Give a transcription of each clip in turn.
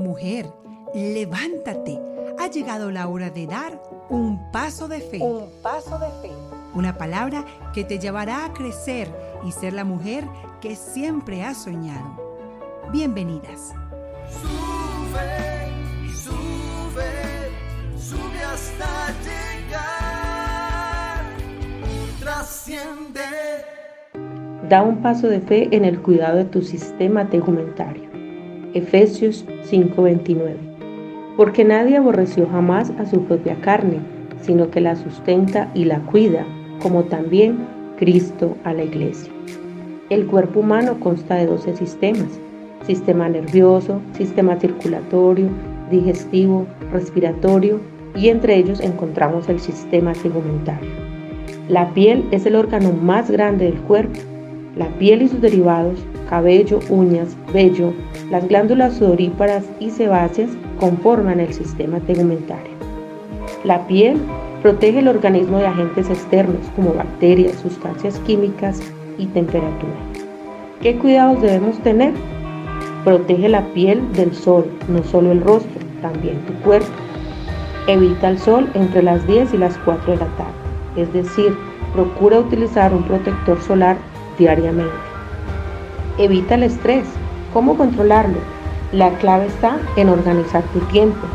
Mujer, levántate. Ha llegado la hora de dar un paso de fe. Un paso de fe. Una palabra que te llevará a crecer y ser la mujer que siempre has soñado. Bienvenidas. Sube, sube, sube hasta llegar. Trasciende. Da un paso de fe en el cuidado de tu sistema tegumentario. Efesios 5:29. Porque nadie aborreció jamás a su propia carne, sino que la sustenta y la cuida, como también Cristo a la iglesia. El cuerpo humano consta de 12 sistemas. Sistema nervioso, sistema circulatorio, digestivo, respiratorio y entre ellos encontramos el sistema tegumentario. La piel es el órgano más grande del cuerpo. La piel y sus derivados cabello, uñas, vello, las glándulas sudoríparas y sebáceas conforman el sistema tegumentario. La piel protege el organismo de agentes externos como bacterias, sustancias químicas y temperatura. ¿Qué cuidados debemos tener? Protege la piel del sol, no solo el rostro, también tu cuerpo. Evita el sol entre las 10 y las 4 de la tarde, es decir, procura utilizar un protector solar diariamente. Evita el estrés. ¿Cómo controlarlo? La clave está en organizar tu tiempo.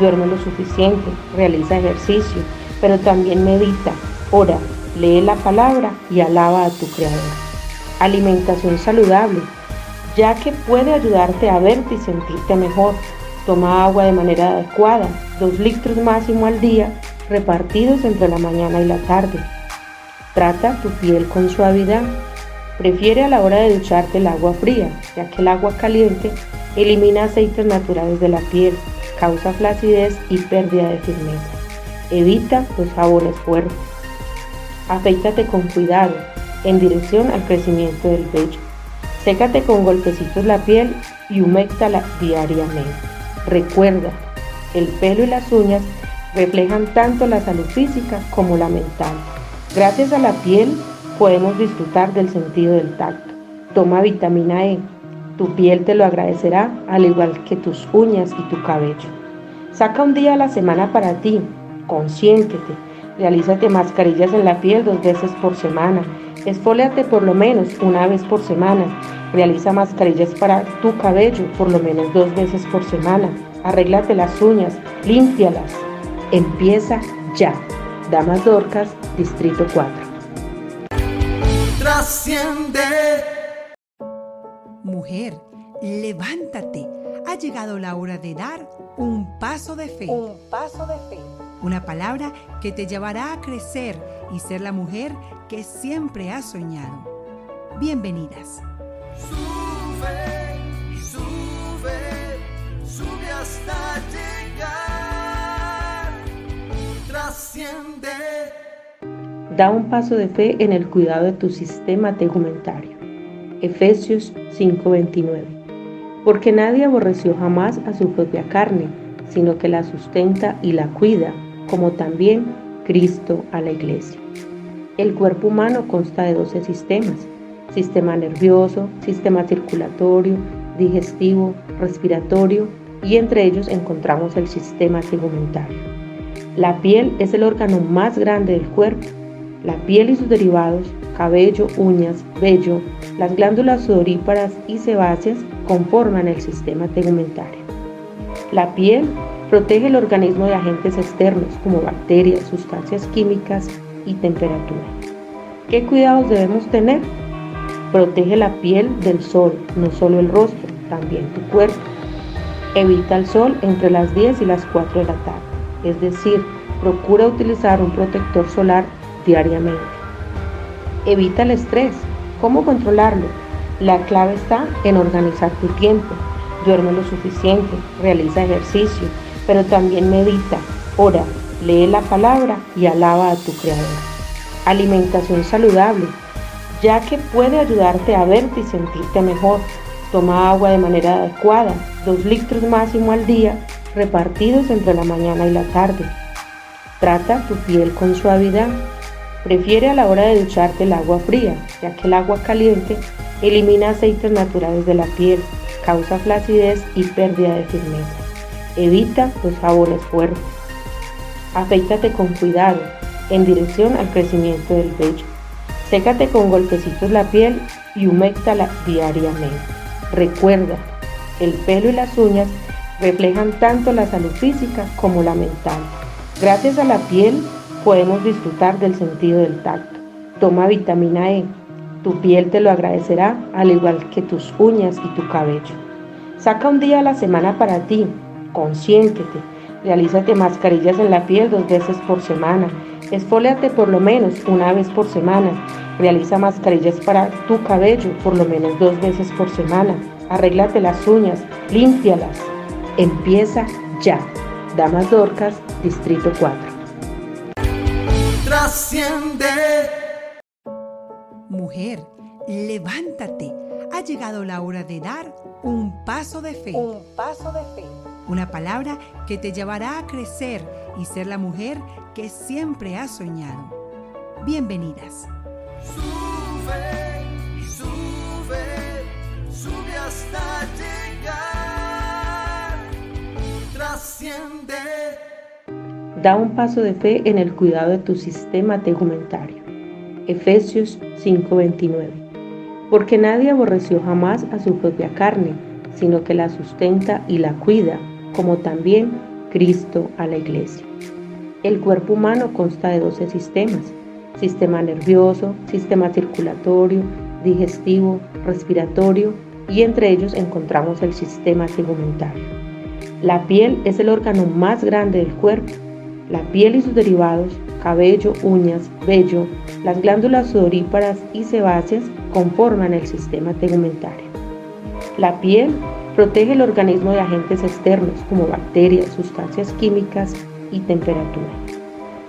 Duerme lo suficiente, realiza ejercicio, pero también medita, ora, lee la palabra y alaba a tu Creador. Alimentación saludable, ya que puede ayudarte a verte y sentirte mejor. Toma agua de manera adecuada, 2 litros máximo al día, repartidos entre la mañana y la tarde. Trata tu piel con suavidad Prefiere a la hora de ducharte el agua fría, ya que el agua caliente elimina aceites naturales de la piel, causa flacidez y pérdida de firmeza. Evita los sabores fuertes. Afeítate con cuidado en dirección al crecimiento del vello. Sécate con golpecitos la piel y humectala diariamente. Recuerda, el pelo y las uñas reflejan tanto la salud física como la mental. Gracias a la piel podemos disfrutar del sentido del tacto. Toma vitamina E. Tu piel te lo agradecerá al igual que tus uñas y tu cabello. Saca un día a la semana para ti. Consiéntete. Realízate mascarillas en la piel dos veces por semana. Esfóliate por lo menos una vez por semana. Realiza mascarillas para tu cabello por lo menos dos veces por semana. Arréglate las uñas, límpialas. Empieza ya. Damas Dorcas, Distrito 4 trasciende. Mujer, levántate. Ha llegado la hora de dar un paso de fe. Un paso de fe. Una palabra que te llevará a crecer y ser la mujer que siempre has soñado. Bienvenidas. Sube, sube, sube hasta llegar. Trasciende Da un paso de fe en el cuidado de tu sistema tegumentario. Efesios 5:29. Porque nadie aborreció jamás a su propia carne, sino que la sustenta y la cuida, como también Cristo a la iglesia. El cuerpo humano consta de 12 sistemas. Sistema nervioso, sistema circulatorio, digestivo, respiratorio y entre ellos encontramos el sistema tegumentario. La piel es el órgano más grande del cuerpo la piel y sus derivados, cabello, uñas, vello, las glándulas sudoríparas y sebáceas conforman el sistema tegumentario. La piel protege el organismo de agentes externos como bacterias, sustancias químicas y temperatura. ¿Qué cuidados debemos tener? Protege la piel del sol, no solo el rostro, también tu cuerpo. Evita el sol entre las 10 y las 4 de la tarde, es decir, procura utilizar un protector solar diariamente. Evita el estrés. ¿Cómo controlarlo? La clave está en organizar tu tiempo. Duerme lo suficiente, realiza ejercicio, pero también medita, ora, lee la palabra y alaba a tu Creador. Alimentación saludable, ya que puede ayudarte a verte y sentirte mejor. Toma agua de manera adecuada, 2 litros máximo al día, repartidos entre la mañana y la tarde. Trata tu piel con suavidad Prefiere a la hora de ducharte el agua fría, ya que el agua caliente elimina aceites naturales de la piel, causa flacidez y pérdida de firmeza. Evita los jabones fuertes. Afeítate con cuidado en dirección al crecimiento del vello. Sécate con golpecitos la piel y humectala diariamente. Recuerda, el pelo y las uñas reflejan tanto la salud física como la mental. Gracias a la piel podemos disfrutar del sentido del tacto. Toma vitamina E. Tu piel te lo agradecerá al igual que tus uñas y tu cabello. Saca un día a la semana para ti. Consiéntete. Realízate mascarillas en la piel dos veces por semana. Esfóliate por lo menos una vez por semana. Realiza mascarillas para tu cabello por lo menos dos veces por semana. Arréglate las uñas, límpialas. Empieza ya. Damas Dorcas, Distrito 4. Trasciende. Mujer, levántate. Ha llegado la hora de dar un paso de fe. Un paso de fe. Una palabra que te llevará a crecer y ser la mujer que siempre has soñado. Bienvenidas. Sube, sube, sube hasta llegar. Trasciende. Da un paso de fe en el cuidado de tu sistema tegumentario. Efesios 5:29. Porque nadie aborreció jamás a su propia carne, sino que la sustenta y la cuida, como también Cristo a la iglesia. El cuerpo humano consta de 12 sistemas. Sistema nervioso, sistema circulatorio, digestivo, respiratorio y entre ellos encontramos el sistema tegumentario. La piel es el órgano más grande del cuerpo. La piel y sus derivados, cabello, uñas, vello, las glándulas sudoríparas y sebáceas conforman el sistema tegumentario. La piel protege el organismo de agentes externos como bacterias, sustancias químicas y temperatura.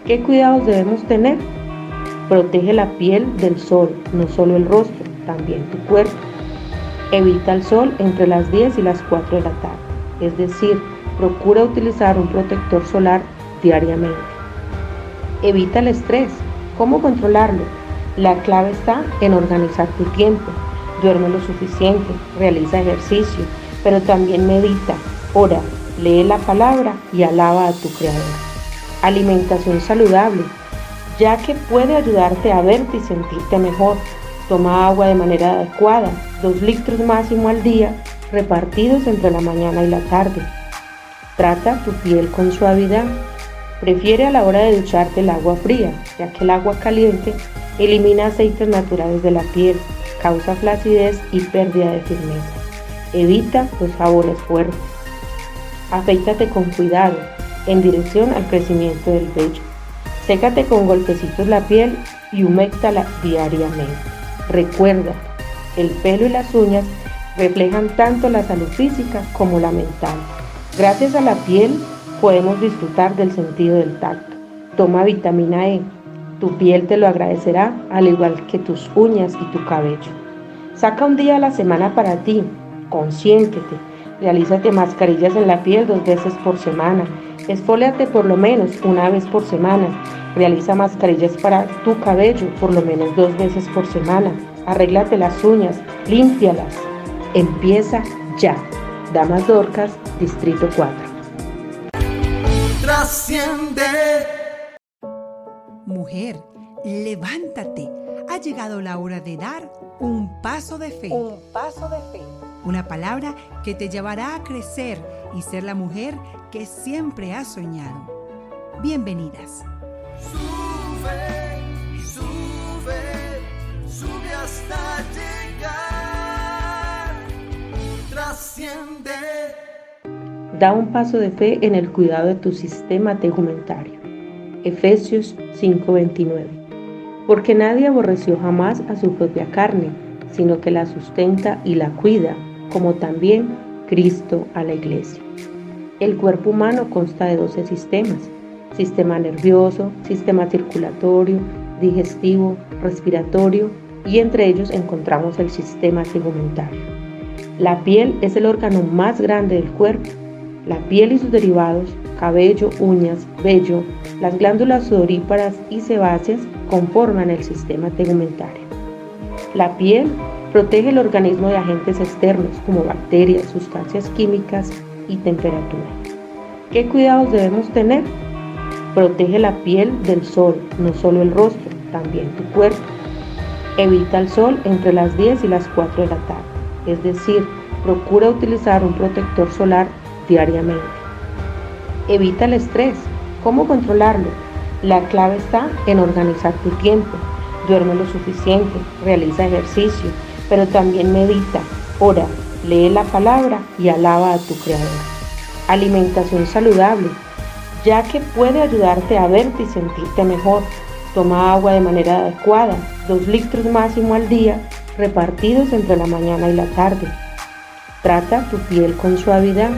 ¿Qué cuidados debemos tener? Protege la piel del sol, no solo el rostro, también tu cuerpo. Evita el sol entre las 10 y las 4 de la tarde, es decir, procura utilizar un protector solar diariamente. Evita el estrés. ¿Cómo controlarlo? La clave está en organizar tu tiempo. Duerme lo suficiente, realiza ejercicio, pero también medita, ora, lee la palabra y alaba a tu Creador. Alimentación saludable, ya que puede ayudarte a verte y sentirte mejor. Toma agua de manera adecuada, 2 litros máximo al día, repartidos entre la mañana y la tarde. Trata tu piel con suavidad. Prefiere a la hora de ducharte el agua fría, ya que el agua caliente elimina aceites naturales de la piel, causa flacidez y pérdida de firmeza. Evita los jabones fuertes. Afeítate con cuidado en dirección al crecimiento del vello. Sécate con golpecitos la piel y humectala diariamente. Recuerda, el pelo y las uñas reflejan tanto la salud física como la mental. Gracias a la piel podemos disfrutar del sentido del tacto. Toma vitamina E. Tu piel te lo agradecerá al igual que tus uñas y tu cabello. Saca un día a la semana para ti. Consiéntete. Realízate mascarillas en la piel dos veces por semana. Esfóliate por lo menos una vez por semana. Realiza mascarillas para tu cabello por lo menos dos veces por semana. Arréglate las uñas, límpialas. Empieza ya. Damas Dorcas, Distrito 4. Trasciende. Mujer, levántate. Ha llegado la hora de dar un paso de fe. Un paso de fe. Una palabra que te llevará a crecer y ser la mujer que siempre has soñado. Bienvenidas. Sube, sube, sube hasta llegar. Trasciende. Da un paso de fe en el cuidado de tu sistema tegumentario. Efesios 5:29. Porque nadie aborreció jamás a su propia carne, sino que la sustenta y la cuida, como también Cristo a la iglesia. El cuerpo humano consta de 12 sistemas. Sistema nervioso, sistema circulatorio, digestivo, respiratorio y entre ellos encontramos el sistema tegumentario. La piel es el órgano más grande del cuerpo. La piel y sus derivados, cabello, uñas, vello, las glándulas sudoríparas y sebáceas conforman el sistema tegumentario. La piel protege el organismo de agentes externos como bacterias, sustancias químicas y temperatura. ¿Qué cuidados debemos tener? Protege la piel del sol, no solo el rostro, también tu cuerpo. Evita el sol entre las 10 y las 4 de la tarde, es decir, procura utilizar un protector solar diariamente. Evita el estrés. ¿Cómo controlarlo? La clave está en organizar tu tiempo. Duerme lo suficiente, realiza ejercicio, pero también medita, ora, lee la palabra y alaba a tu Creador. Alimentación saludable, ya que puede ayudarte a verte y sentirte mejor. Toma agua de manera adecuada, 2 litros máximo al día, repartidos entre la mañana y la tarde. Trata tu piel con suavidad.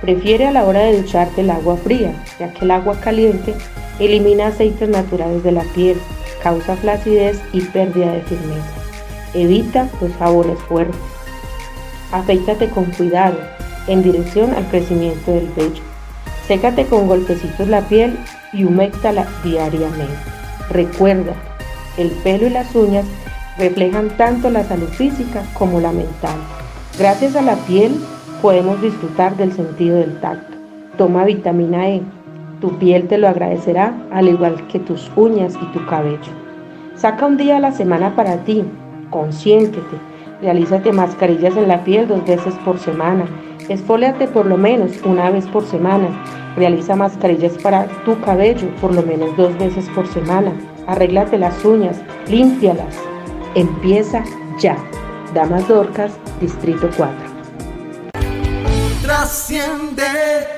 Prefiere a la hora de ducharte el agua fría, ya que el agua caliente elimina aceites naturales de la piel, causa flacidez y pérdida de firmeza. Evita los sabores fuertes. Afeítate con cuidado, en dirección al crecimiento del vello. Sécate con golpecitos la piel y humectala diariamente. Recuerda, el pelo y las uñas reflejan tanto la salud física como la mental. Gracias a la piel podemos disfrutar del sentido del tacto. Toma vitamina E. Tu piel te lo agradecerá al igual que tus uñas y tu cabello. Saca un día a la semana para ti. Consiéntete. Realízate mascarillas en la piel dos veces por semana. Esfóliate por lo menos una vez por semana. Realiza mascarillas para tu cabello por lo menos dos veces por semana. Arréglate las uñas, límpialas. Empieza ya. Damas Dorcas, Distrito 4. Trasciende